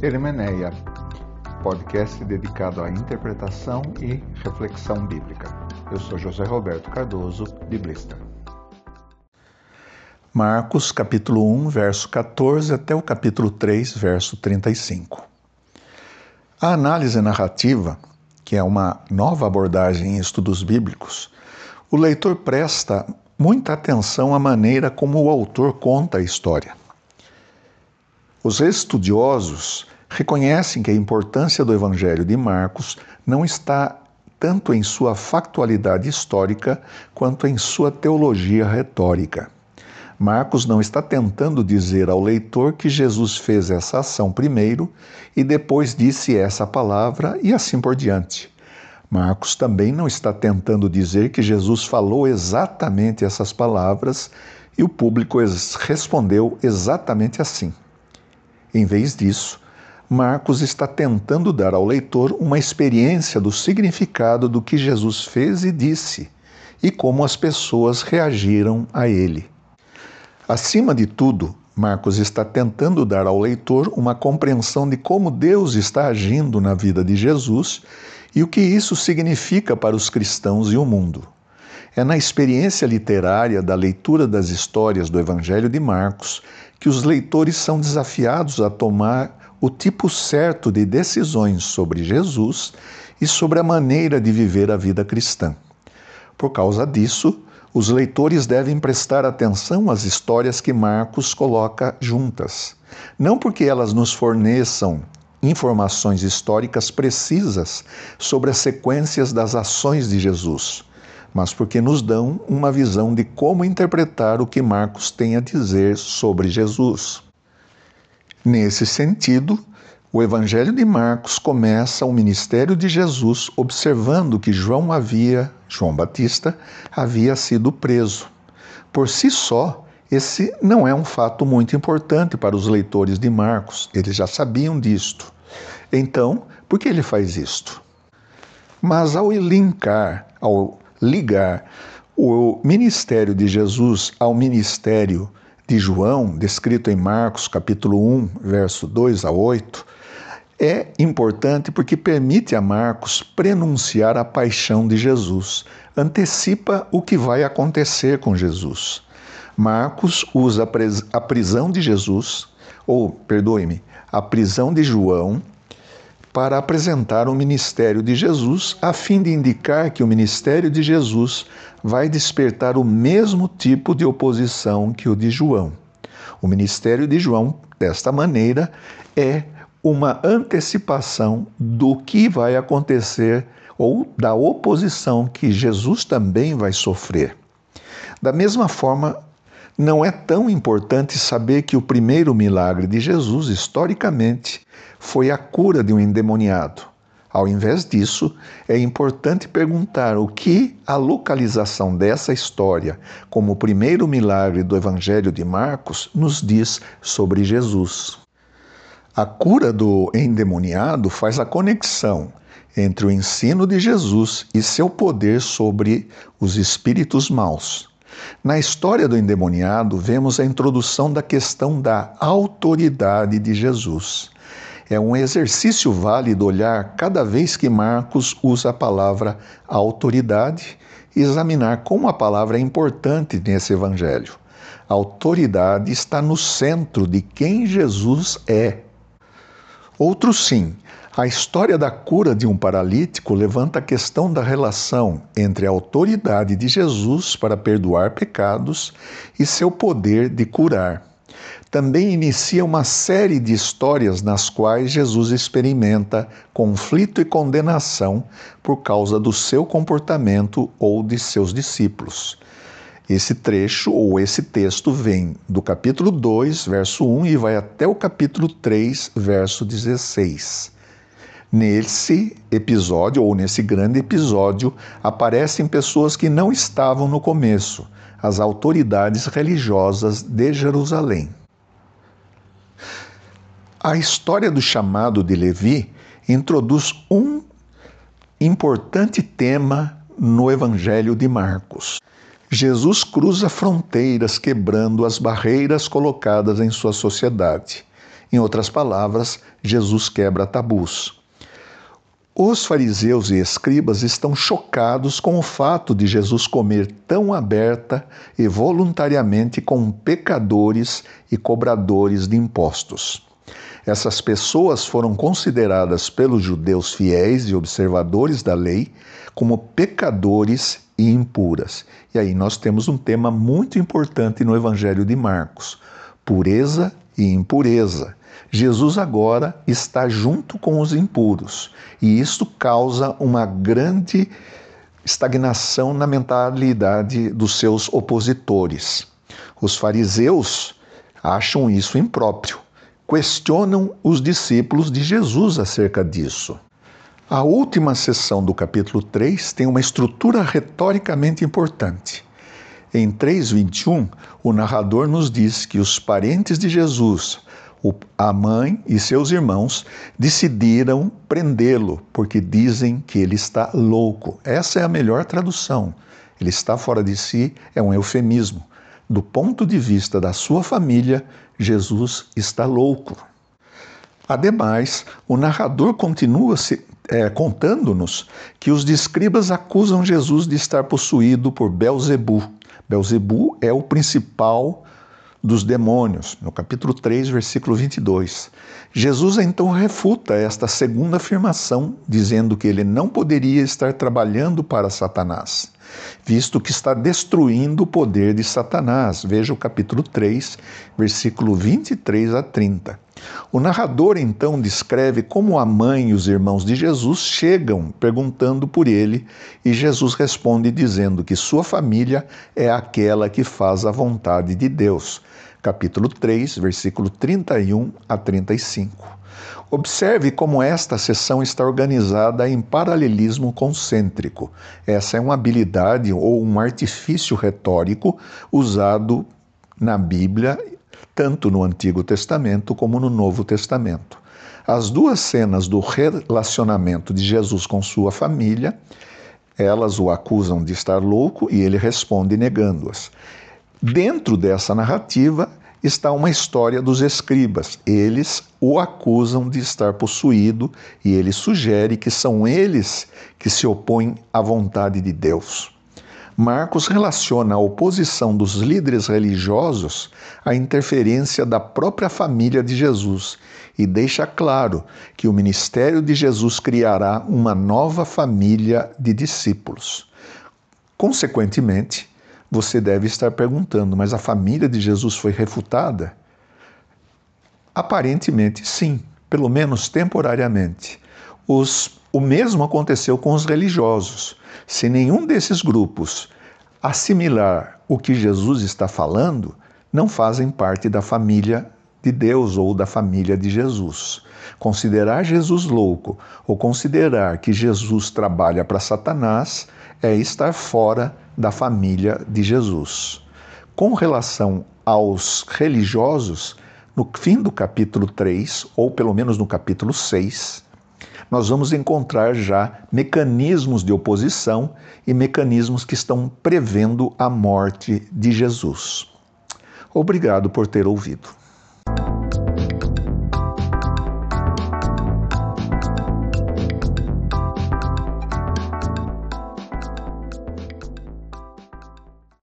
Hermeneia, podcast dedicado à interpretação e reflexão bíblica. Eu sou José Roberto Cardoso, biblista. Marcos capítulo 1, verso 14 até o capítulo 3, verso 35. A análise narrativa, que é uma nova abordagem em estudos bíblicos, o leitor presta muita atenção à maneira como o autor conta a história. Os estudiosos reconhecem que a importância do Evangelho de Marcos não está tanto em sua factualidade histórica quanto em sua teologia retórica. Marcos não está tentando dizer ao leitor que Jesus fez essa ação primeiro e depois disse essa palavra e assim por diante. Marcos também não está tentando dizer que Jesus falou exatamente essas palavras e o público respondeu exatamente assim. Em vez disso, Marcos está tentando dar ao leitor uma experiência do significado do que Jesus fez e disse e como as pessoas reagiram a ele. Acima de tudo, Marcos está tentando dar ao leitor uma compreensão de como Deus está agindo na vida de Jesus e o que isso significa para os cristãos e o mundo. É na experiência literária da leitura das histórias do Evangelho de Marcos que os leitores são desafiados a tomar o tipo certo de decisões sobre Jesus e sobre a maneira de viver a vida cristã. Por causa disso, os leitores devem prestar atenção às histórias que Marcos coloca juntas, não porque elas nos forneçam informações históricas precisas sobre as sequências das ações de Jesus, mas porque nos dão uma visão de como interpretar o que Marcos tem a dizer sobre Jesus. Nesse sentido, o Evangelho de Marcos começa o ministério de Jesus observando que João havia, João Batista, havia sido preso. Por si só, esse não é um fato muito importante para os leitores de Marcos, eles já sabiam disto. Então, por que ele faz isto? Mas ao linkar, ao ligar o ministério de Jesus ao ministério de João, descrito em Marcos capítulo 1, verso 2 a 8, é importante porque permite a Marcos prenunciar a paixão de Jesus, antecipa o que vai acontecer com Jesus. Marcos usa a prisão de Jesus, ou, perdoe-me, a prisão de João, para apresentar o ministério de Jesus, a fim de indicar que o ministério de Jesus vai despertar o mesmo tipo de oposição que o de João. O ministério de João, desta maneira, é uma antecipação do que vai acontecer ou da oposição que Jesus também vai sofrer. Da mesma forma, não é tão importante saber que o primeiro milagre de Jesus, historicamente, foi a cura de um endemoniado. Ao invés disso, é importante perguntar o que a localização dessa história, como o primeiro milagre do Evangelho de Marcos, nos diz sobre Jesus. A cura do endemoniado faz a conexão entre o ensino de Jesus e seu poder sobre os espíritos maus. Na história do endemoniado, vemos a introdução da questão da autoridade de Jesus. É um exercício válido olhar cada vez que Marcos usa a palavra autoridade e examinar como a palavra é importante nesse evangelho. A autoridade está no centro de quem Jesus é. Outro sim, a história da cura de um paralítico levanta a questão da relação entre a autoridade de Jesus para perdoar pecados e seu poder de curar. Também inicia uma série de histórias nas quais Jesus experimenta conflito e condenação por causa do seu comportamento ou de seus discípulos. Esse trecho ou esse texto vem do capítulo 2, verso 1 e vai até o capítulo 3, verso 16. Nesse episódio, ou nesse grande episódio, aparecem pessoas que não estavam no começo, as autoridades religiosas de Jerusalém. A história do chamado de Levi introduz um importante tema no Evangelho de Marcos. Jesus cruza fronteiras quebrando as barreiras colocadas em sua sociedade. Em outras palavras, Jesus quebra tabus. Os fariseus e escribas estão chocados com o fato de Jesus comer tão aberta e voluntariamente com pecadores e cobradores de impostos. Essas pessoas foram consideradas pelos judeus fiéis e observadores da lei como pecadores e impuras. E aí nós temos um tema muito importante no Evangelho de Marcos: pureza e impureza. Jesus agora está junto com os impuros e isso causa uma grande estagnação na mentalidade dos seus opositores. Os fariseus acham isso impróprio, questionam os discípulos de Jesus acerca disso. A última sessão do capítulo 3 tem uma estrutura retoricamente importante. Em 3:21, o narrador nos diz que os parentes de Jesus, a mãe e seus irmãos decidiram prendê-lo porque dizem que ele está louco. Essa é a melhor tradução. Ele está fora de si é um eufemismo. Do ponto de vista da sua família, Jesus está louco. Ademais, o narrador continua se, é, contando-nos que os escribas acusam Jesus de estar possuído por Belzebu. Belzebu é o principal dos demônios, no capítulo 3, versículo 22. Jesus então refuta esta segunda afirmação, dizendo que ele não poderia estar trabalhando para Satanás, visto que está destruindo o poder de Satanás. Veja o capítulo 3, versículo 23 a 30. O narrador então descreve como a mãe e os irmãos de Jesus chegam perguntando por ele, e Jesus responde dizendo que sua família é aquela que faz a vontade de Deus. Capítulo 3, versículo 31 a 35. Observe como esta sessão está organizada em paralelismo concêntrico. Essa é uma habilidade ou um artifício retórico usado na Bíblia tanto no Antigo Testamento como no Novo Testamento. As duas cenas do relacionamento de Jesus com sua família, elas o acusam de estar louco e ele responde negando-as. Dentro dessa narrativa está uma história dos escribas. Eles o acusam de estar possuído e ele sugere que são eles que se opõem à vontade de Deus. Marcos relaciona a oposição dos líderes religiosos à interferência da própria família de Jesus e deixa claro que o ministério de Jesus criará uma nova família de discípulos. Consequentemente, você deve estar perguntando: mas a família de Jesus foi refutada? Aparentemente, sim, pelo menos temporariamente. Os, o mesmo aconteceu com os religiosos. Se nenhum desses grupos assimilar o que Jesus está falando, não fazem parte da família de Deus ou da família de Jesus. Considerar Jesus louco ou considerar que Jesus trabalha para Satanás é estar fora da família de Jesus. Com relação aos religiosos, no fim do capítulo 3, ou pelo menos no capítulo 6, nós vamos encontrar já mecanismos de oposição e mecanismos que estão prevendo a morte de Jesus. Obrigado por ter ouvido.